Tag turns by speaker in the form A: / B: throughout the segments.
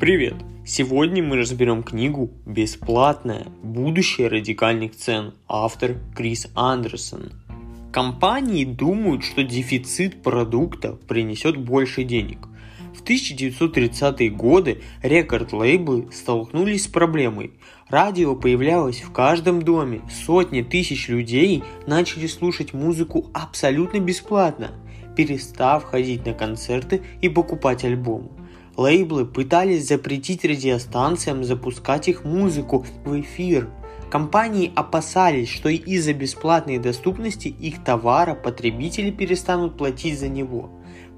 A: Привет! Сегодня мы разберем книгу «Бесплатное. Будущее радикальных цен». Автор Крис Андерсон. Компании думают, что дефицит продукта принесет больше денег. В 1930-е годы рекорд-лейблы столкнулись с проблемой. Радио появлялось в каждом доме, сотни тысяч людей начали слушать музыку абсолютно бесплатно, перестав ходить на концерты и покупать альбомы. Лейблы пытались запретить радиостанциям запускать их музыку в эфир. Компании опасались, что из-за бесплатной доступности их товара потребители перестанут платить за него,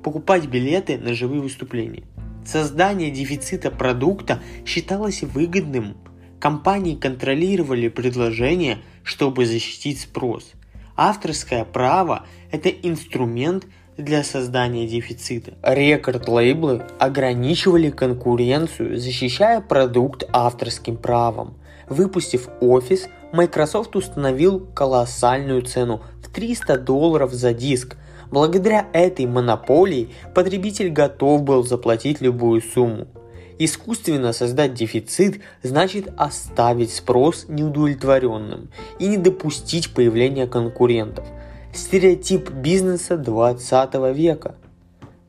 A: покупать билеты на живые выступления. Создание дефицита продукта считалось выгодным. Компании контролировали предложение, чтобы защитить спрос. Авторское право – это инструмент – для создания дефицита. Рекорд-лейблы ограничивали конкуренцию, защищая продукт авторским правом. Выпустив офис, Microsoft установил колоссальную цену в 300 долларов за диск. Благодаря этой монополии потребитель готов был заплатить любую сумму. Искусственно создать дефицит значит оставить спрос неудовлетворенным и не допустить появления конкурентов – Стереотип бизнеса 20 века.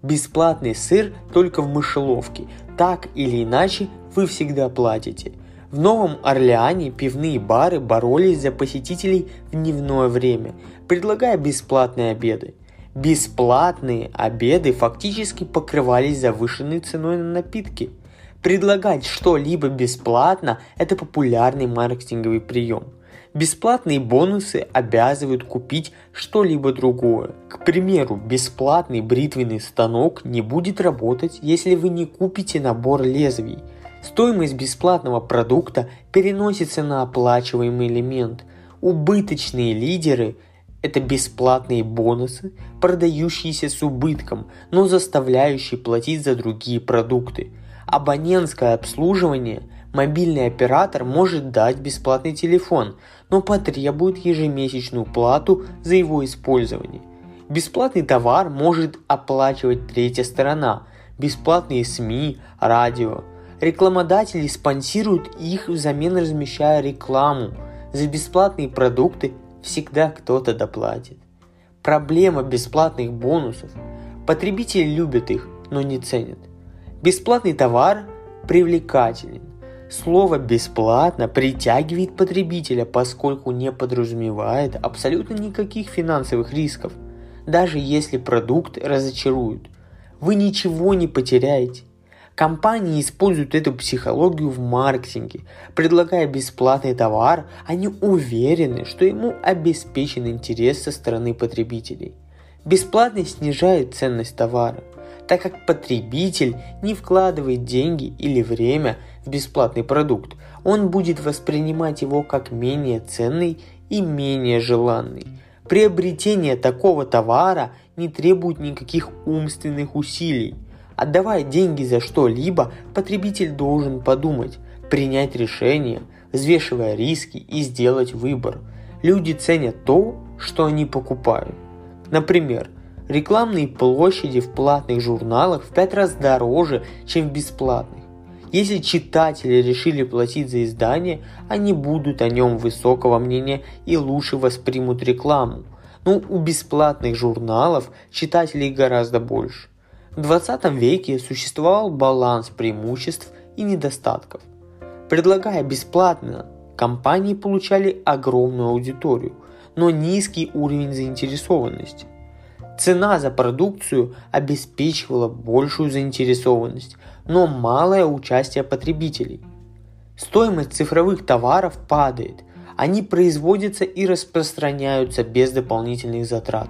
A: Бесплатный сыр только в мышеловке. Так или иначе вы всегда платите. В Новом Орлеане пивные бары боролись за посетителей в дневное время, предлагая бесплатные обеды. Бесплатные обеды фактически покрывались завышенной ценой на напитки. Предлагать что-либо бесплатно – это популярный маркетинговый прием – Бесплатные бонусы обязывают купить что-либо другое. К примеру, бесплатный бритвенный станок не будет работать, если вы не купите набор лезвий. Стоимость бесплатного продукта переносится на оплачиваемый элемент. Убыточные лидеры – это бесплатные бонусы, продающиеся с убытком, но заставляющие платить за другие продукты. Абонентское обслуживание – Мобильный оператор может дать бесплатный телефон, но потребует ежемесячную плату за его использование. Бесплатный товар может оплачивать третья сторона, бесплатные СМИ, радио. Рекламодатели спонсируют их взамен размещая рекламу. За бесплатные продукты всегда кто-то доплатит. Проблема бесплатных бонусов. Потребители любят их, но не ценят. Бесплатный товар привлекателен. Слово «бесплатно» притягивает потребителя, поскольку не подразумевает абсолютно никаких финансовых рисков, даже если продукт разочарует. Вы ничего не потеряете. Компании используют эту психологию в маркетинге. Предлагая бесплатный товар, они уверены, что ему обеспечен интерес со стороны потребителей. Бесплатность снижает ценность товара так как потребитель не вкладывает деньги или время в бесплатный продукт, он будет воспринимать его как менее ценный и менее желанный. Приобретение такого товара не требует никаких умственных усилий. Отдавая деньги за что-либо, потребитель должен подумать, принять решение, взвешивая риски и сделать выбор. Люди ценят то, что они покупают. Например, Рекламные площади в платных журналах в пять раз дороже, чем в бесплатных. Если читатели решили платить за издание, они будут о нем высокого мнения и лучше воспримут рекламу. Но у бесплатных журналов читателей гораздо больше. В 20 веке существовал баланс преимуществ и недостатков. Предлагая бесплатно, компании получали огромную аудиторию, но низкий уровень заинтересованности. Цена за продукцию обеспечивала большую заинтересованность, но малое участие потребителей. Стоимость цифровых товаров падает, они производятся и распространяются без дополнительных затрат.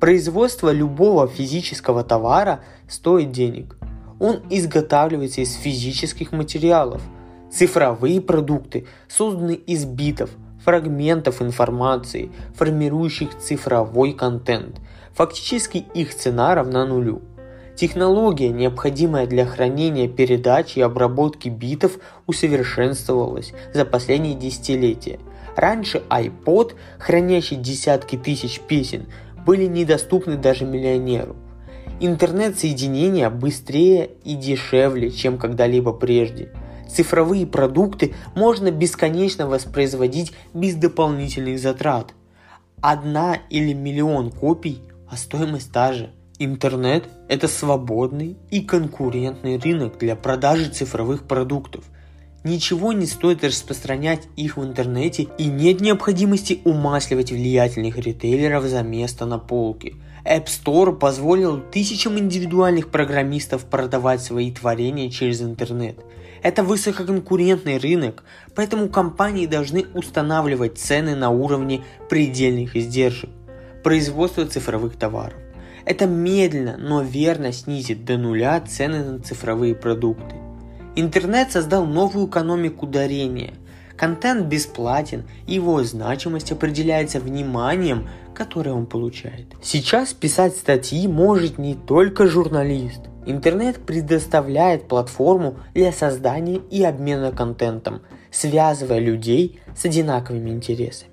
A: Производство любого физического товара стоит денег. Он изготавливается из физических материалов. Цифровые продукты созданы из битов, фрагментов информации, формирующих цифровой контент – Фактически их цена равна нулю. Технология, необходимая для хранения, передачи и обработки битов, усовершенствовалась за последние десятилетия. Раньше iPod, хранящий десятки тысяч песен, были недоступны даже миллионеру. Интернет-соединение быстрее и дешевле, чем когда-либо прежде. Цифровые продукты можно бесконечно воспроизводить без дополнительных затрат. Одна или миллион копий, а стоимость та же. Интернет – это свободный и конкурентный рынок для продажи цифровых продуктов. Ничего не стоит распространять их в интернете и нет необходимости умасливать влиятельных ритейлеров за место на полке – App Store позволил тысячам индивидуальных программистов продавать свои творения через интернет. Это высококонкурентный рынок, поэтому компании должны устанавливать цены на уровне предельных издержек. Производство цифровых товаров. Это медленно, но верно снизит до нуля цены на цифровые продукты. Интернет создал новую экономику дарения. Контент бесплатен, его значимость определяется вниманием, которое он получает. Сейчас писать статьи может не только журналист. Интернет предоставляет платформу для создания и обмена контентом, связывая людей с одинаковыми интересами.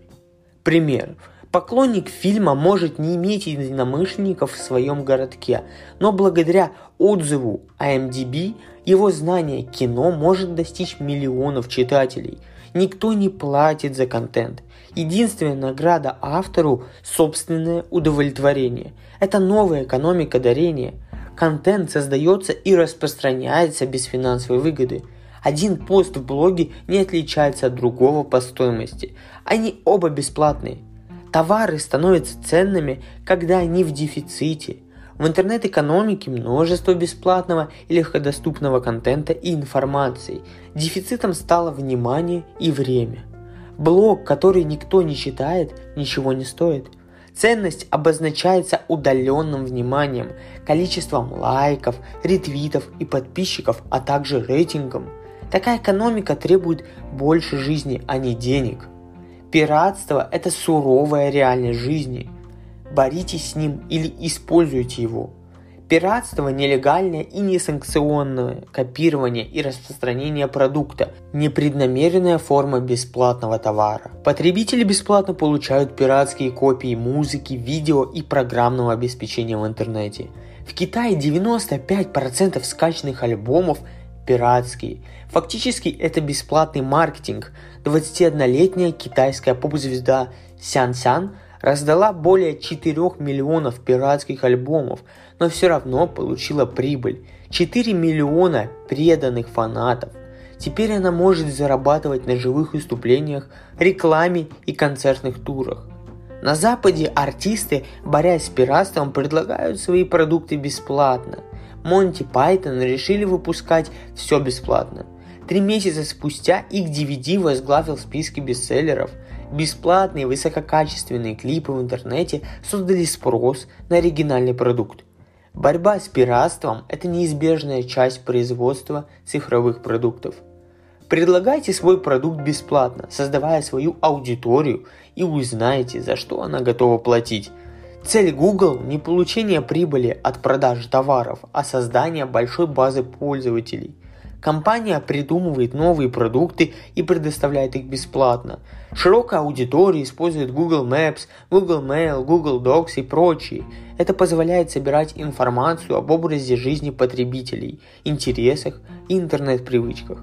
A: Пример. Поклонник фильма может не иметь единомышленников в своем городке, но благодаря отзыву IMDb его знание кино может достичь миллионов читателей. Никто не платит за контент. Единственная награда автору – собственное удовлетворение. Это новая экономика дарения. Контент создается и распространяется без финансовой выгоды. Один пост в блоге не отличается от другого по стоимости. Они оба бесплатные. Товары становятся ценными, когда они в дефиците. В интернет-экономике множество бесплатного и легкодоступного контента и информации. Дефицитом стало внимание и время – Блог, который никто не читает, ничего не стоит. Ценность обозначается удаленным вниманием, количеством лайков, ретвитов и подписчиков, а также рейтингом. Такая экономика требует больше жизни, а не денег. Пиратство – это суровая реальность жизни. Боритесь с ним или используйте его – Пиратство, нелегальное и несанкционное копирование и распространение продукта, непреднамеренная форма бесплатного товара. Потребители бесплатно получают пиратские копии музыки, видео и программного обеспечения в интернете. В Китае 95% скачанных альбомов пиратские. Фактически это бесплатный маркетинг. 21-летняя китайская поп-звезда Сян Сян раздала более 4 миллионов пиратских альбомов, но все равно получила прибыль. 4 миллиона преданных фанатов. Теперь она может зарабатывать на живых выступлениях, рекламе и концертных турах. На Западе артисты, борясь с пиратством, предлагают свои продукты бесплатно. Монти Пайтон решили выпускать все бесплатно. Три месяца спустя их DVD возглавил списки бестселлеров – Бесплатные высококачественные клипы в интернете создали спрос на оригинальный продукт. Борьба с пиратством – это неизбежная часть производства цифровых продуктов. Предлагайте свой продукт бесплатно, создавая свою аудиторию и узнаете, за что она готова платить. Цель Google не получение прибыли от продажи товаров, а создание большой базы пользователей. Компания придумывает новые продукты и предоставляет их бесплатно. Широкая аудитория использует Google Maps, Google Mail, Google Docs и прочие. Это позволяет собирать информацию об образе жизни потребителей, интересах и интернет-привычках.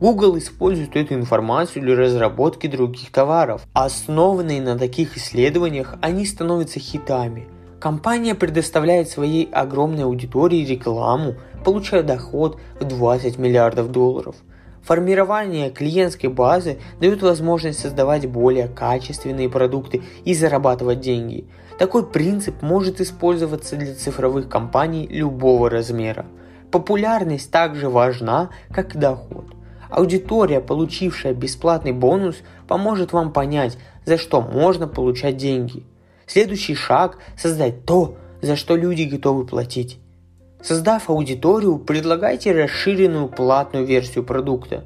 A: Google использует эту информацию для разработки других товаров. Основанные на таких исследованиях, они становятся хитами – Компания предоставляет своей огромной аудитории рекламу, получая доход в 20 миллиардов долларов. Формирование клиентской базы дает возможность создавать более качественные продукты и зарабатывать деньги. Такой принцип может использоваться для цифровых компаний любого размера. Популярность также важна, как и доход. Аудитория, получившая бесплатный бонус, поможет вам понять, за что можно получать деньги – Следующий шаг – создать то, за что люди готовы платить. Создав аудиторию, предлагайте расширенную платную версию продукта.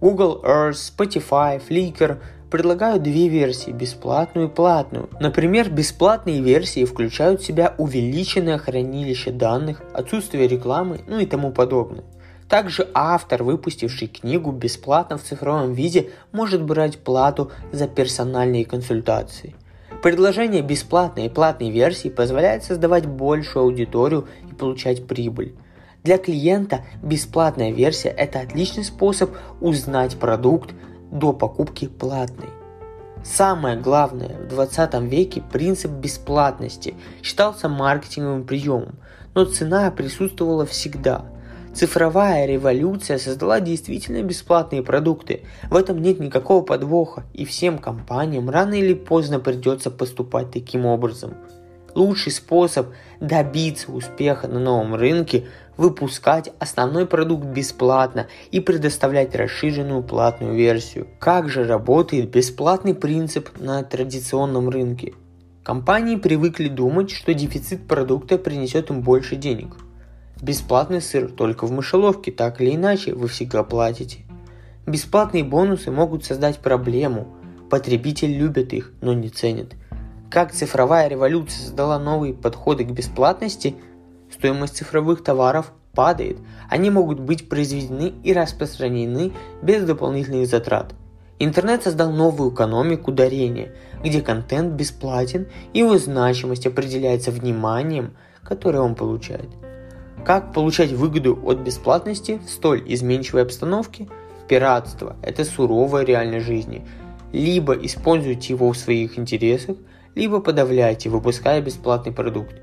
A: Google Earth, Spotify, Flickr предлагают две версии – бесплатную и платную. Например, бесплатные версии включают в себя увеличенное хранилище данных, отсутствие рекламы, ну и тому подобное. Также автор, выпустивший книгу бесплатно в цифровом виде, может брать плату за персональные консультации – Предложение бесплатной и платной версии позволяет создавать большую аудиторию и получать прибыль. Для клиента бесплатная версия – это отличный способ узнать продукт до покупки платной. Самое главное, в 20 веке принцип бесплатности считался маркетинговым приемом, но цена присутствовала всегда. Цифровая революция создала действительно бесплатные продукты. В этом нет никакого подвоха, и всем компаниям рано или поздно придется поступать таким образом. Лучший способ добиться успеха на новом рынке – выпускать основной продукт бесплатно и предоставлять расширенную платную версию. Как же работает бесплатный принцип на традиционном рынке? Компании привыкли думать, что дефицит продукта принесет им больше денег. Бесплатный сыр только в мышеловке, так или иначе, вы всегда платите. Бесплатные бонусы могут создать проблему. Потребитель любит их, но не ценит. Как цифровая революция создала новые подходы к бесплатности, стоимость цифровых товаров падает. Они могут быть произведены и распространены без дополнительных затрат – Интернет создал новую экономику дарения, где контент бесплатен и его значимость определяется вниманием, которое он получает. Как получать выгоду от бесплатности в столь изменчивой обстановке? Пиратство – это суровая реальность жизни. Либо используйте его в своих интересах, либо подавляйте, выпуская бесплатный продукт.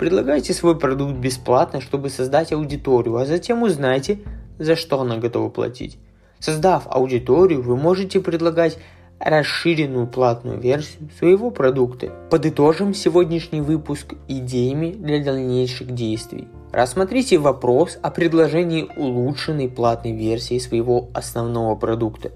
A: Предлагайте свой продукт бесплатно, чтобы создать аудиторию, а затем узнайте, за что она готова платить. Создав аудиторию, вы можете предлагать расширенную платную версию своего продукта. Подытожим сегодняшний выпуск идеями для дальнейших действий. Рассмотрите вопрос о предложении улучшенной платной версии своего основного продукта.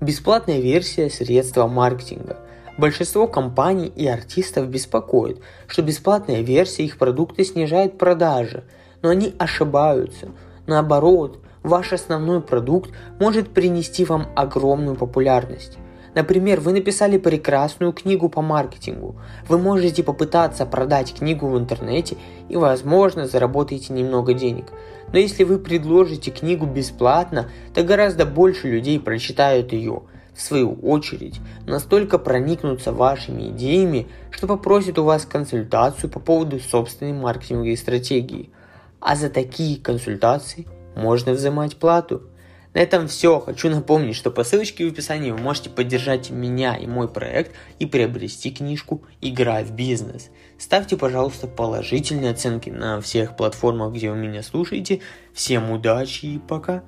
A: Бесплатная версия – средства маркетинга. Большинство компаний и артистов беспокоит, что бесплатная версия их продукта снижает продажи, но они ошибаются. Наоборот, ваш основной продукт может принести вам огромную популярность. Например, вы написали прекрасную книгу по маркетингу. Вы можете попытаться продать книгу в интернете и, возможно, заработаете немного денег. Но если вы предложите книгу бесплатно, то гораздо больше людей прочитают ее. В свою очередь, настолько проникнутся вашими идеями, что попросят у вас консультацию по поводу собственной маркетинговой стратегии. А за такие консультации – можно взимать плату. На этом все. Хочу напомнить, что по ссылочке в описании вы можете поддержать меня и мой проект и приобрести книжку «Игра в бизнес». Ставьте, пожалуйста, положительные оценки на всех платформах, где вы меня слушаете. Всем удачи и пока!